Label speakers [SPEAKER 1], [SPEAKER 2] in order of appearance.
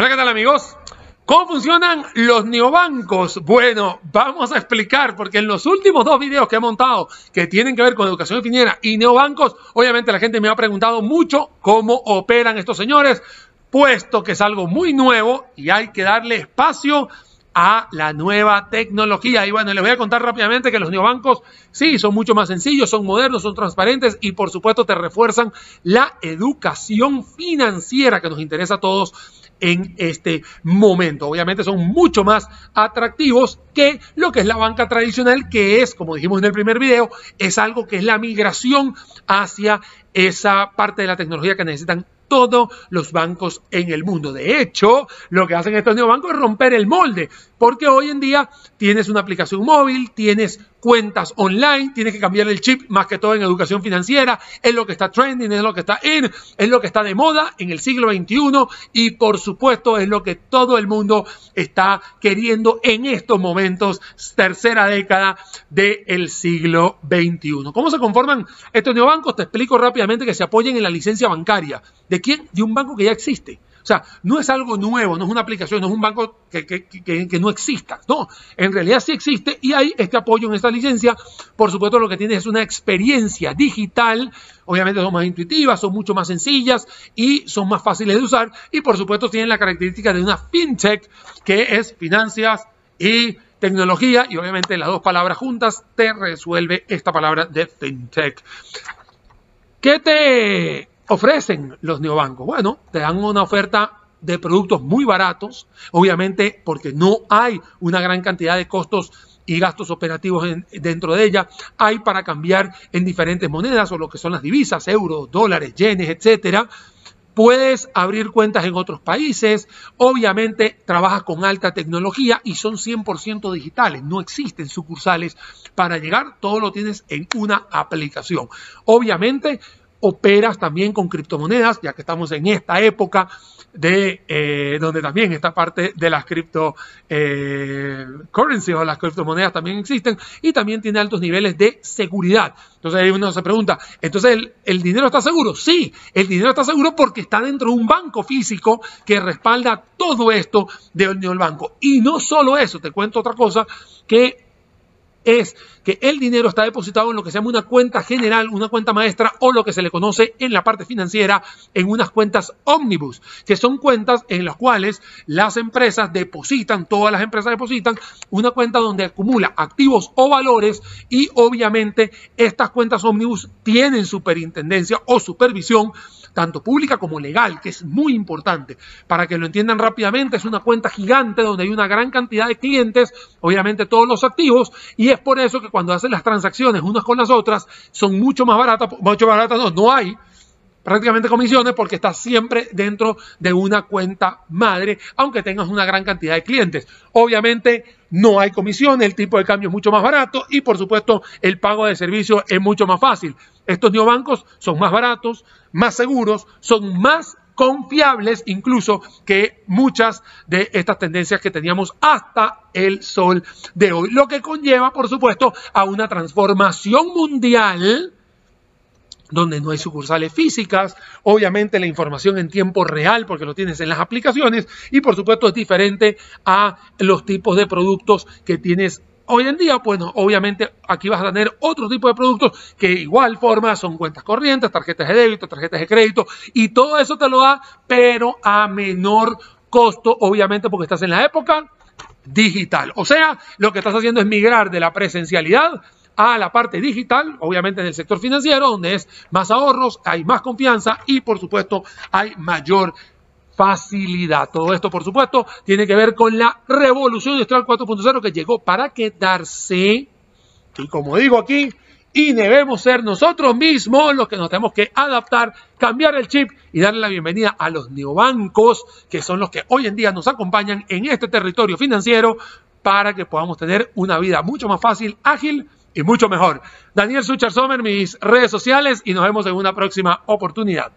[SPEAKER 1] Hola, ¿qué tal amigos? ¿Cómo funcionan los neobancos? Bueno, vamos a explicar, porque en los últimos dos videos que he montado que tienen que ver con educación financiera y neobancos, obviamente la gente me ha preguntado mucho cómo operan estos señores, puesto que es algo muy nuevo y hay que darle espacio a la nueva tecnología. Y bueno, les voy a contar rápidamente que los neobancos sí son mucho más sencillos, son modernos, son transparentes y por supuesto te refuerzan la educación financiera que nos interesa a todos en este momento. Obviamente son mucho más atractivos que lo que es la banca tradicional, que es, como dijimos en el primer video, es algo que es la migración hacia esa parte de la tecnología que necesitan todos los bancos en el mundo. De hecho, lo que hacen estos neobancos es romper el molde, porque hoy en día tienes una aplicación móvil, tienes cuentas online, tienes que cambiar el chip más que todo en educación financiera, es lo que está trending, es lo que está en, es lo que está de moda en el siglo XXI y por supuesto es lo que todo el mundo está queriendo en estos momentos, tercera década del siglo XXI. ¿Cómo se conforman estos neobancos? Te explico rápidamente que se apoyen en la licencia bancaria. ¿De quién? De un banco que ya existe. Sea, no es algo nuevo, no es una aplicación, no es un banco que, no exista. No, en realidad sí existe y hay este apoyo en esta licencia. Por supuesto, lo que tiene es una experiencia digital. Obviamente son más intuitivas, son mucho más sencillas y son más fáciles de usar. Y por supuesto tienen la característica de una fintech que es finanzas y tecnología y obviamente las dos palabras juntas te resuelve esta palabra de fintech. ¿Qué te ofrecen los neobancos? Bueno, te dan una oferta de productos muy baratos, obviamente porque no hay una gran cantidad de costos y gastos operativos dentro de ella. Hay para cambiar en diferentes monedas o lo que son las divisas, euros, dólares, yenes, etcétera. Puedes abrir cuentas en otros países, obviamente trabajas con alta tecnología y son 100% digitales, no existen sucursales para llegar, todo lo tienes en una aplicación. Obviamente operas también con criptomonedas, ya que estamos en esta época de eh, donde también esta parte de las cripto eh, currency o las criptomonedas también existen y también tiene altos niveles de seguridad. Entonces ahí uno se pregunta, ¿entonces el, dinero está seguro? Sí, el dinero está seguro porque está dentro de un banco físico que respalda todo esto del banco. Y no solo eso, te cuento otra cosa que es que el dinero está depositado en lo que se llama una cuenta general, una cuenta maestra o lo que se le conoce en la parte financiera en unas cuentas ómnibus, que son cuentas en las cuales las empresas depositan, todas las empresas depositan una cuenta donde acumula activos o valores y obviamente estas cuentas ómnibus tienen superintendencia o supervisión tanto pública como legal, que es muy importante. Para que lo entiendan rápidamente, es una cuenta gigante donde hay una gran cantidad de clientes, obviamente todos los activos, y es por eso que cuando hacen las transacciones unas con las otras, son mucho más baratas, mucho más baratas no, no hay prácticamente comisiones porque estás siempre dentro de una cuenta madre, aunque tengas una gran cantidad de clientes. Obviamente no hay comisiones, el tipo de cambio es mucho más barato y por supuesto el pago de servicio es mucho más fácil. Estos neobancos son más baratos, más seguros, son más confiables incluso que muchas de estas tendencias que teníamos hasta el sol de hoy. Lo que conlleva, por supuesto, a una transformación mundial donde no hay sucursales físicas, obviamente la información en tiempo real porque lo tienes en las aplicaciones y por supuesto es diferente a los tipos de productos que tienes Hoy en día, bueno, obviamente aquí vas a tener otro tipo de productos que igual forma son cuentas corrientes, tarjetas de débito, tarjetas de crédito y todo eso te lo da, pero a menor costo, obviamente porque estás en la época digital. O sea, lo que estás haciendo es migrar de la presencialidad a la parte digital, obviamente en el sector financiero, donde es más ahorros, hay más confianza y por supuesto hay mayor facilidad. Todo esto, por supuesto, tiene que ver con la revolución industrial 4.0 que llegó para quedarse. Y como digo aquí, y debemos ser nosotros mismos los que nos tenemos que adaptar, cambiar el chip y darle la bienvenida a los neobancos, que son los que hoy en día nos acompañan en este territorio financiero para que podamos tener una vida mucho más fácil, ágil y mucho mejor. Daniel Suchar Sommer, mis redes sociales y nos vemos en una próxima oportunidad.